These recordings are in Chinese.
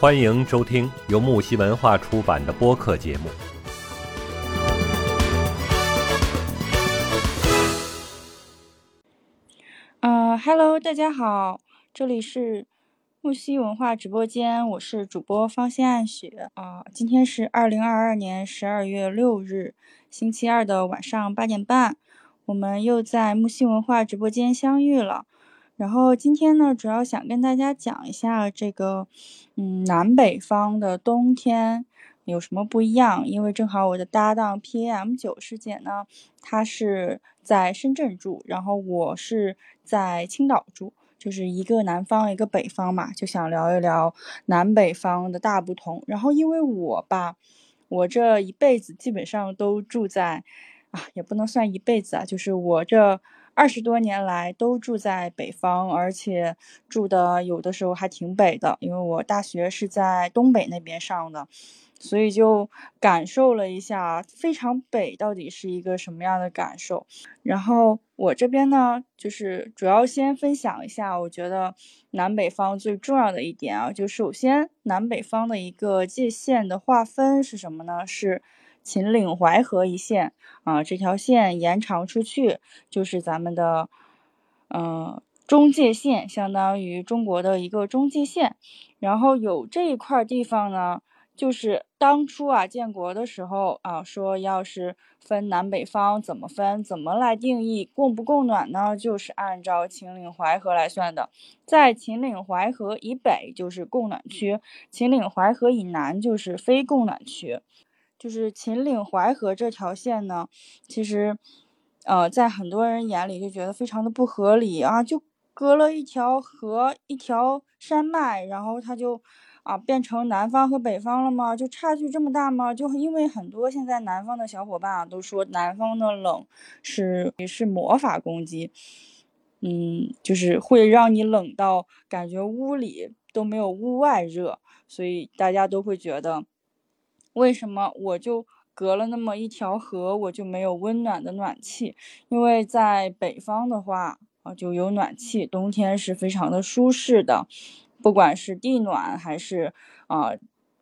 欢迎收听由木西文化出版的播客节目。呃哈喽大家好，这里是木西文化直播间，我是主播方心暗雪啊、今天是二零二二年十二月六日，星期二的晚上八点半，我们又在木西文化直播间相遇了。然后今天呢，主要想跟大家讲一下这个，嗯，南北方的冬天有什么不一样？因为正好我的搭档 PM 九师姐呢，她是在深圳住，然后我是在青岛住，就是一个南方一个北方嘛，就想聊一聊南北方的大不同。然后因为我吧，我这一辈子基本上都住在，啊，也不能算一辈子啊，就是我这。二十多年来都住在北方，而且住的有的时候还挺北的，因为我大学是在东北那边上的，所以就感受了一下非常北到底是一个什么样的感受。然后我这边呢，就是主要先分享一下，我觉得南北方最重要的一点啊，就首先南北方的一个界限的划分是什么呢？是。秦岭淮河一线啊，这条线延长出去就是咱们的，嗯，中界线，相当于中国的一个中界线。然后有这一块地方呢，就是当初啊建国的时候啊，说要是分南北方怎么分，怎么来定义供不供暖呢？就是按照秦岭淮河来算的，在秦岭淮河以北就是供暖区，秦岭淮河以南就是非供暖区。就是秦岭淮河这条线呢，其实，呃，在很多人眼里就觉得非常的不合理啊，就隔了一条河，一条山脉，然后它就啊变成南方和北方了吗？就差距这么大吗？就因为很多现在南方的小伙伴啊都说南方的冷是是魔法攻击，嗯，就是会让你冷到感觉屋里都没有屋外热，所以大家都会觉得。为什么我就隔了那么一条河，我就没有温暖的暖气？因为在北方的话啊，就有暖气，冬天是非常的舒适的，不管是地暖还是啊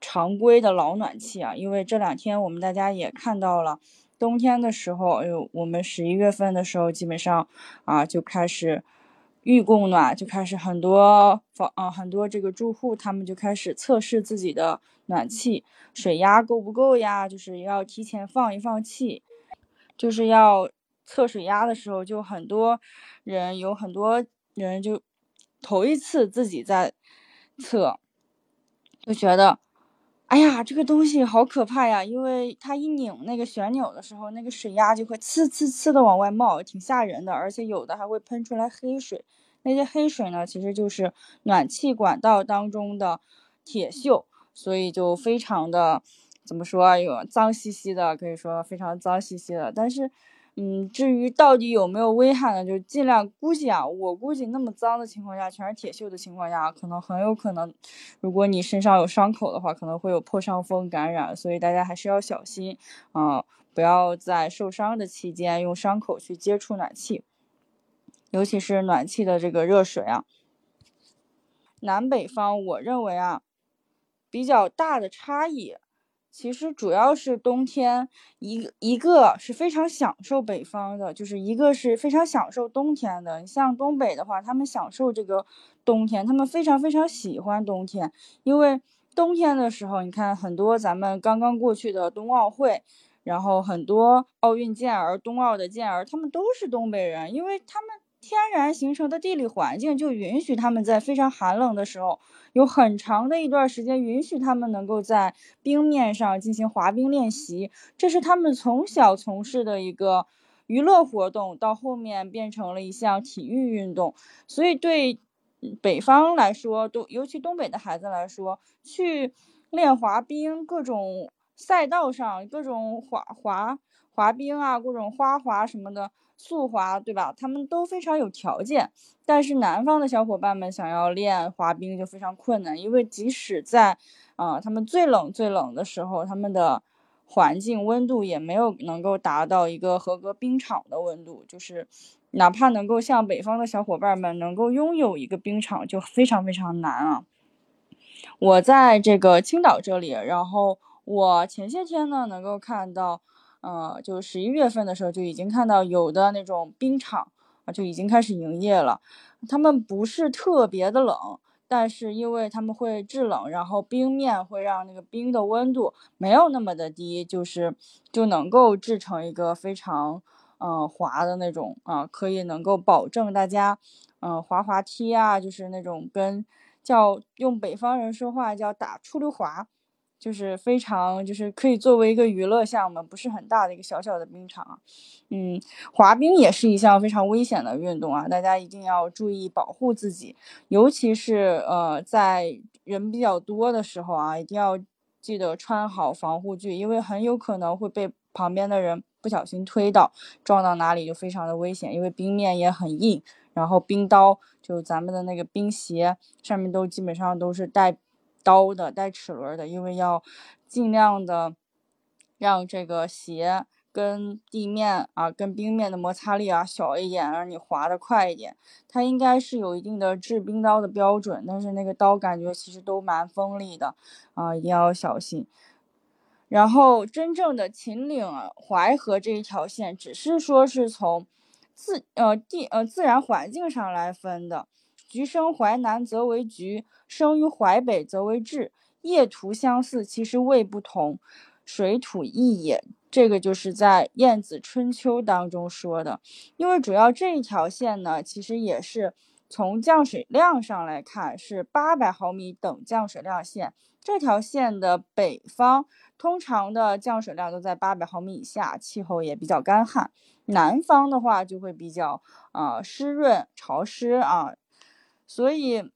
常规的老暖气啊。因为这两天我们大家也看到了，冬天的时候，哎呦，我们十一月份的时候，基本上啊就开始预供暖，就开始很多房啊很多这个住户他们就开始测试自己的暖气。水压够不够呀？就是要提前放一放气，就是要测水压的时候，就很多人有很多人就头一次自己在测，就觉得，哎呀，这个东西好可怕呀！因为它一拧那个旋钮的时候，那个水压就会呲呲呲的往外冒，挺吓人的，而且有的还会喷出来黑水。那些黑水呢，其实就是暖气管道当中的铁锈。所以就非常的怎么说有脏兮兮的，可以说非常脏兮兮的。但是，嗯，至于到底有没有危害呢？就尽量估计啊，我估计那么脏的情况下，全是铁锈的情况下，可能很有可能，如果你身上有伤口的话，可能会有破伤风感染。所以大家还是要小心啊，不要在受伤的期间用伤口去接触暖气，尤其是暖气的这个热水啊。南北方，我认为啊。比较大的差异，其实主要是冬天，一一个是非常享受北方的，就是一个是非常享受冬天的。你像东北的话，他们享受这个冬天，他们非常非常喜欢冬天，因为冬天的时候，你看很多咱们刚刚过去的冬奥会，然后很多奥运健儿、冬奥的健儿，他们都是东北人，因为他们天然形成的地理环境就允许他们在非常寒冷的时候。有很长的一段时间，允许他们能够在冰面上进行滑冰练习，这是他们从小从事的一个娱乐活动，到后面变成了一项体育运动。所以对北方来说，都尤其东北的孩子来说，去练滑冰，各种赛道上，各种滑滑滑冰啊，各种花滑什么的。速滑对吧？他们都非常有条件，但是南方的小伙伴们想要练滑冰就非常困难，因为即使在，啊，他们最冷最冷的时候，他们的环境温度也没有能够达到一个合格冰场的温度，就是哪怕能够像北方的小伙伴们能够拥有一个冰场，就非常非常难啊。我在这个青岛这里，然后我前些天呢能够看到，呃，就十一月份的时候就已经看到有的那种冰场啊就已经开始营业了，他们不是特别的冷。但是因为他们会制冷，然后冰面会让那个冰的温度没有那么的低，就是就能够制成一个非常嗯滑的那种啊，可以能够保证大家嗯滑滑梯啊，就是那种跟叫用北方人说话叫打出溜滑。就是非常，就是可以作为一个娱乐项目，不是很大的一个小小的冰场。嗯，滑冰也是一项非常危险的运动啊，大家一定要注意保护自己，尤其是呃在人比较多的时候啊，一定要记得穿好防护具，因为很有可能会被旁边的人不小心推倒，撞到哪里就非常的危险，因为冰面也很硬，然后冰刀就咱们的那个冰鞋上面都基本上都是带。刀的带齿轮的，因为要尽量的让这个鞋跟地面啊、跟冰面的摩擦力啊小一点，让你滑的快一点。它应该是有一定的制冰刀的标准，但是那个刀感觉其实都蛮锋利的啊，一定要小心。然后真正的秦岭淮河这一条线，只是说是从自呃地呃自然环境上来分的。橘生淮南则为橘，生于淮北则为枳。叶图相似，其实味不同，水土异也。这个就是在《晏子春秋》当中说的。因为主要这一条线呢，其实也是从降水量上来看是八百毫米等降水量线。这条线的北方通常的降水量都在八百毫米以下，气候也比较干旱。南方的话就会比较啊湿润潮湿啊。所以，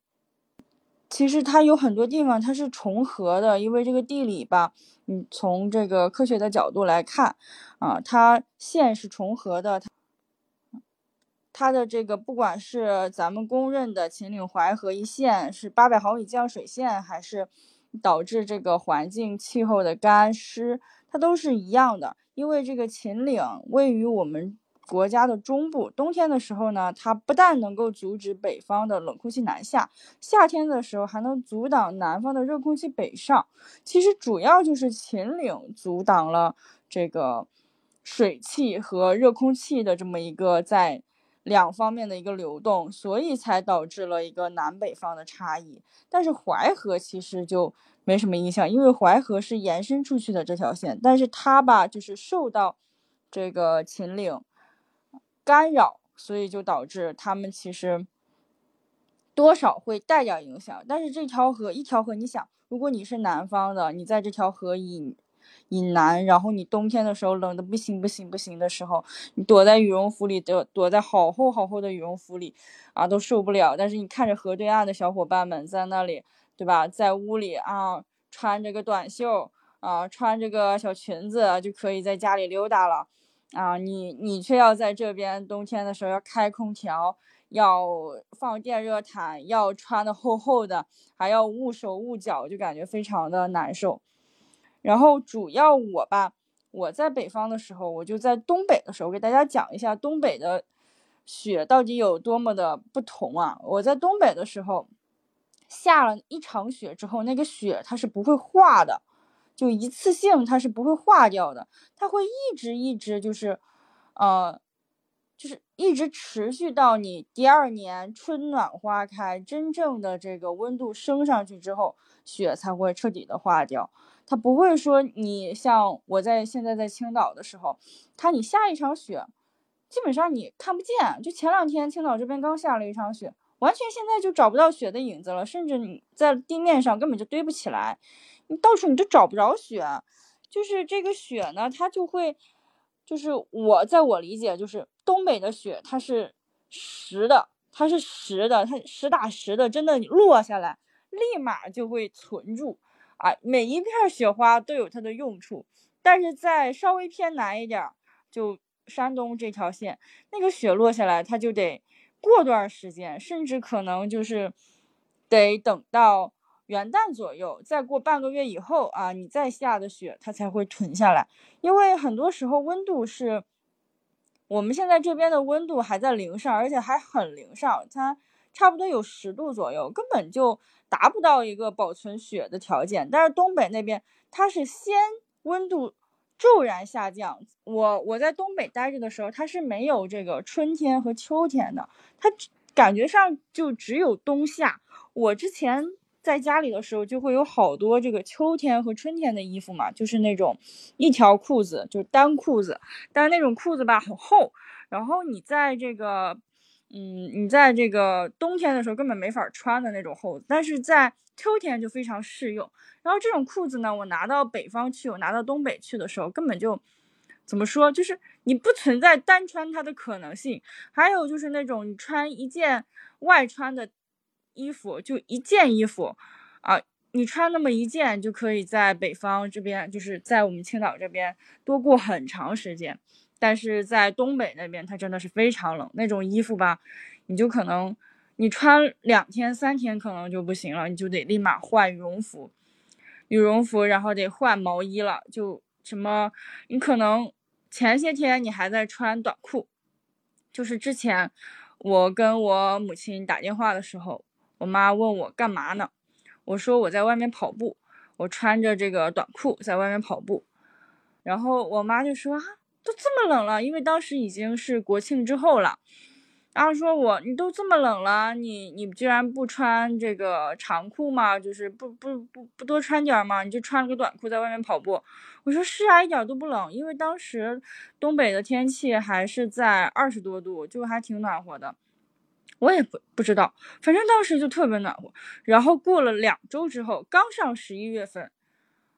其实它有很多地方它是重合的，因为这个地理吧，你从这个科学的角度来看，啊，它线是重合的，它它的这个不管是咱们公认的秦岭淮河一线是八百毫米降水线，还是导致这个环境气候的干湿，它都是一样的，因为这个秦岭位于我们。国家的中部，冬天的时候呢，它不但能够阻止北方的冷空气南下，夏天的时候还能阻挡南方的热空气北上。其实主要就是秦岭阻挡了这个水汽和热空气的这么一个在两方面的一个流动，所以才导致了一个南北方的差异。但是淮河其实就没什么影响，因为淮河是延伸出去的这条线，但是它吧就是受到这个秦岭。干扰，所以就导致他们其实多少会带点影响。但是这条河一条河，你想，如果你是南方的，你在这条河以以南，然后你冬天的时候冷的不行不行不行的时候，你躲在羽绒服里，躲躲在好厚好厚的羽绒服里啊，都受不了。但是你看着河对岸的小伙伴们在那里，对吧？在屋里啊，穿着个短袖啊，穿着个小裙子就可以在家里溜达了。啊，你你却要在这边冬天的时候要开空调，要放电热毯，要穿的厚厚的，还要捂手捂脚，就感觉非常的难受。然后主要我吧，我在北方的时候，我就在东北的时候，给大家讲一下东北的雪到底有多么的不同啊！我在东北的时候，下了一场雪之后，那个雪它是不会化的。就一次性，它是不会化掉的，它会一直一直就是，呃，就是一直持续到你第二年春暖花开，真正的这个温度升上去之后，雪才会彻底的化掉。它不会说你像我在现在在青岛的时候，它你下一场雪，基本上你看不见。就前两天青岛这边刚下了一场雪，完全现在就找不到雪的影子了，甚至你在地面上根本就堆不起来。到处你都找不着雪，就是这个雪呢，它就会，就是我在我理解，就是东北的雪它是实的，它是实的，它实打实的，真的落下来立马就会存住啊，每一片雪花都有它的用处。但是在稍微偏南一点，就山东这条线，那个雪落下来，它就得过段时间，甚至可能就是得等到。元旦左右，再过半个月以后啊，你再下的雪它才会囤下来。因为很多时候温度是，我们现在这边的温度还在零上，而且还很零上。它差不多有十度左右，根本就达不到一个保存雪的条件。但是东北那边它是先温度骤然下降。我我在东北待着的时候，它是没有这个春天和秋天的，它感觉上就只有冬夏。我之前在家里的时候，就会有好多这个秋天和春天的衣服嘛，就是那种一条裤子，就是单裤子，但是那种裤子吧很厚，然后你在这个。嗯，你在这个冬天的时候根本没法穿的那种厚，但是在秋天就非常适用。然后这种裤子呢，我拿到北方去，我拿到东北去的时候，根本就怎么说，就是你不存在单穿它的可能性。还有就是那种你穿一件外穿的衣服，就一件衣服啊，你穿那么一件就可以在北方这边，就是在我们青岛这边多过很长时间。但是在东北那边，它真的是非常冷，那种衣服吧，你就可能你穿两天三天可能就不行了，你就得立马换羽绒服，羽绒服，然后得换毛衣了，就什么，你可能前些天你还在穿短裤，就是之前我跟我母亲打电话的时候，我妈问我干嘛呢，我说我在外面跑步，我穿着这个短裤在外面跑步，然后我妈就说啊。都这么冷了，因为当时已经是国庆之后了。然后说我，你都这么冷了，你你居然不穿这个长裤吗？就是不不不不多穿点吗？你就穿了个短裤在外面跑步。我说是啊，一点都不冷，因为当时东北的天气还是在二十多度，就还挺暖和的。我也不不知道，反正当时就特别暖和。然后过了两周之后，刚上十一月份，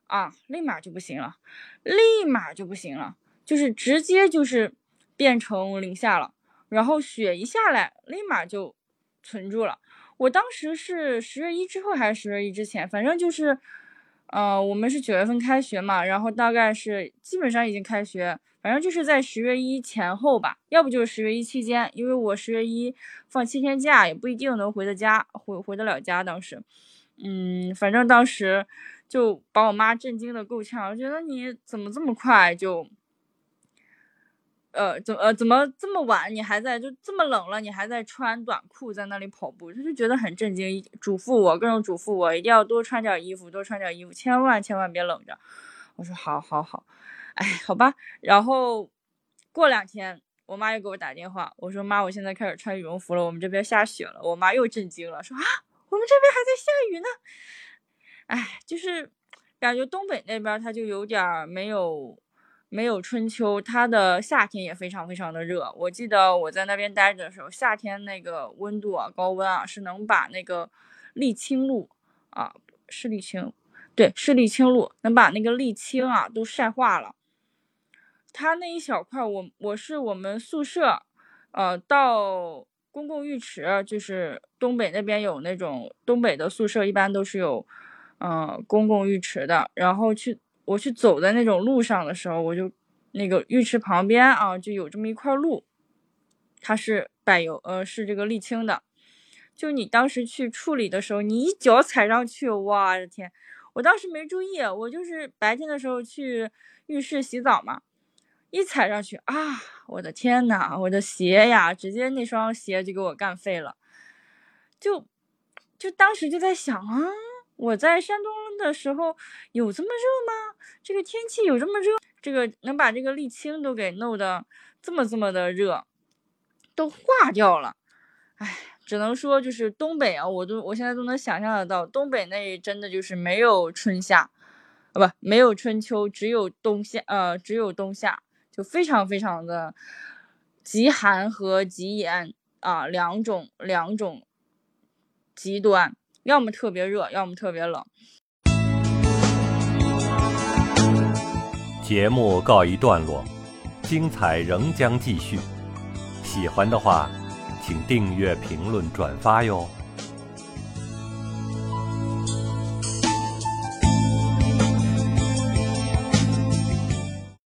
啊，立马就不行了，立马就不行了。就是直接就是变成零下了，然后雪一下来，立马就存住了。我当时是十月一之后还是十月一之前，反正就是，呃，我们是九月份开学嘛，然后大概是基本上已经开学，反正就是在十月一前后吧，要不就是十月一期间，因为我十月一放七天假，也不一定能回的家，回回得了家。当时，嗯，反正当时就把我妈震惊的够呛，我觉得你怎么这么快就。呃，怎呃怎么这么晚你还在就这么冷了你还在穿短裤在那里跑步，他就觉得很震惊，嘱咐我各种嘱咐我一定要多穿点衣服，多穿点衣服，千万千万别冷着。我说好好好，哎，好吧。然后过两天我妈又给我打电话，我说妈，我现在开始穿羽绒服了，我们这边下雪了。我妈又震惊了，说啊，我们这边还在下雨呢。哎，就是感觉东北那边它就有点没有。没有春秋，它的夏天也非常非常的热。我记得我在那边待着的时候，夏天那个温度啊，高温啊，是能把那个沥青路啊，是沥青，对，是沥青路，能把那个沥青啊都晒化了。它那一小块，我我是我们宿舍，呃，到公共浴池，就是东北那边有那种东北的宿舍，一般都是有，嗯，公共浴池的，然后去。我去走在那种路上的时候，我就那个浴池旁边啊，就有这么一块路，它是柏油，呃，是这个沥青的。就你当时去处理的时候，你一脚踩上去，我的天！我当时没注意，我就是白天的时候去浴室洗澡嘛，一踩上去啊，我的天呐，我的鞋呀，直接那双鞋就给我干废了。就就当时就在想啊。我在山东的时候有这么热吗？这个天气有这么热？这个能把这个沥青都给弄得这么这么的热，都化掉了。哎，只能说就是东北啊，我都我现在都能想象得到，东北那真的就是没有春夏，啊不，没有春秋，只有冬夏，呃，只有冬夏，就非常非常的极寒和极严啊，两种两种极端。要么特别热，要么特别冷。节目告一段落，精彩仍将继续。喜欢的话，请订阅、评论、转发哟。